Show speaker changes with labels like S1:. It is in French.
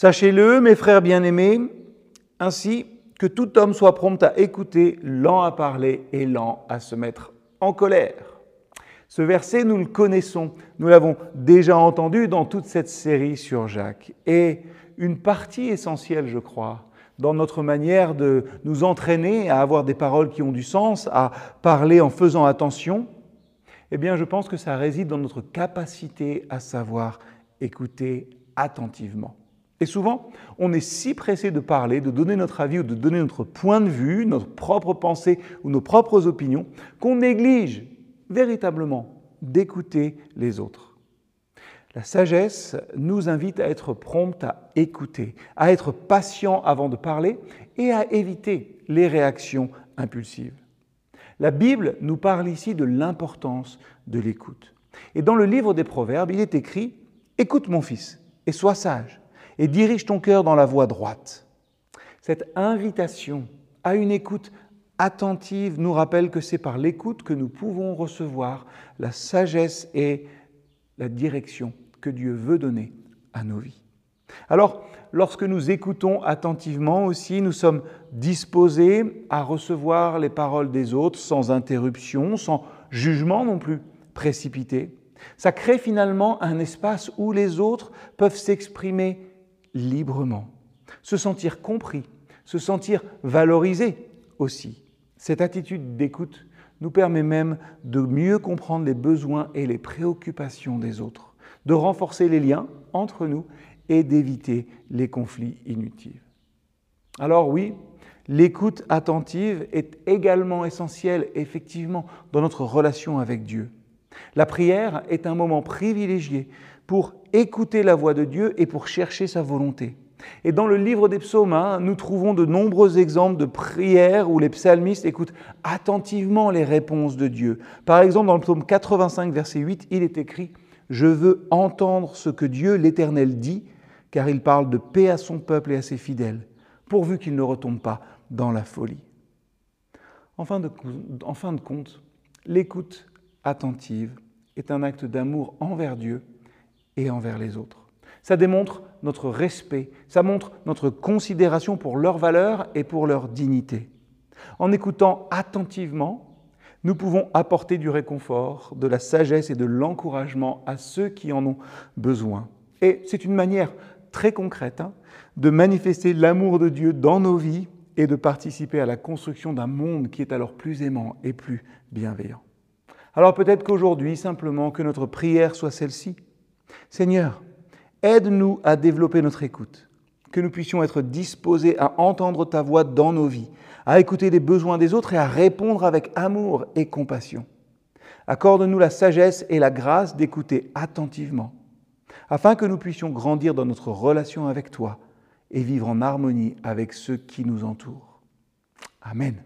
S1: Sachez-le, mes frères bien-aimés, ainsi que tout homme soit prompt à écouter, lent à parler et lent à se mettre en colère. Ce verset, nous le connaissons, nous l'avons déjà entendu dans toute cette série sur Jacques. Et une partie essentielle, je crois, dans notre manière de nous entraîner à avoir des paroles qui ont du sens, à parler en faisant attention, eh bien, je pense que ça réside dans notre capacité à savoir écouter attentivement. Et souvent, on est si pressé de parler, de donner notre avis ou de donner notre point de vue, notre propre pensée ou nos propres opinions, qu'on néglige véritablement d'écouter les autres. La sagesse nous invite à être prompt à écouter, à être patient avant de parler et à éviter les réactions impulsives. La Bible nous parle ici de l'importance de l'écoute. Et dans le livre des Proverbes, il est écrit Écoute mon fils et sois sage et dirige ton cœur dans la voie droite. Cette invitation à une écoute attentive nous rappelle que c'est par l'écoute que nous pouvons recevoir la sagesse et la direction que Dieu veut donner à nos vies. Alors, lorsque nous écoutons attentivement aussi, nous sommes disposés à recevoir les paroles des autres sans interruption, sans jugement non plus précipité. Ça crée finalement un espace où les autres peuvent s'exprimer librement, se sentir compris, se sentir valorisé aussi. Cette attitude d'écoute nous permet même de mieux comprendre les besoins et les préoccupations des autres, de renforcer les liens entre nous et d'éviter les conflits inutiles. Alors oui, l'écoute attentive est également essentielle, effectivement, dans notre relation avec Dieu. La prière est un moment privilégié pour écouter la voix de Dieu et pour chercher sa volonté. Et dans le livre des psaumes, hein, nous trouvons de nombreux exemples de prières où les psalmistes écoutent attentivement les réponses de Dieu. Par exemple, dans le psaume 85, verset 8, il est écrit Je veux entendre ce que Dieu l'Éternel dit, car il parle de paix à son peuple et à ses fidèles, pourvu qu'il ne retombe pas dans la folie. En fin de, en fin de compte, l'écoute attentive est un acte d'amour envers Dieu et envers les autres. Ça démontre notre respect, ça montre notre considération pour leurs valeurs et pour leur dignité. En écoutant attentivement, nous pouvons apporter du réconfort, de la sagesse et de l'encouragement à ceux qui en ont besoin. Et c'est une manière très concrète hein, de manifester l'amour de Dieu dans nos vies et de participer à la construction d'un monde qui est alors plus aimant et plus bienveillant. Alors peut-être qu'aujourd'hui, simplement, que notre prière soit celle-ci. Seigneur, aide-nous à développer notre écoute, que nous puissions être disposés à entendre ta voix dans nos vies, à écouter les besoins des autres et à répondre avec amour et compassion. Accorde-nous la sagesse et la grâce d'écouter attentivement, afin que nous puissions grandir dans notre relation avec toi et vivre en harmonie avec ceux qui nous entourent. Amen.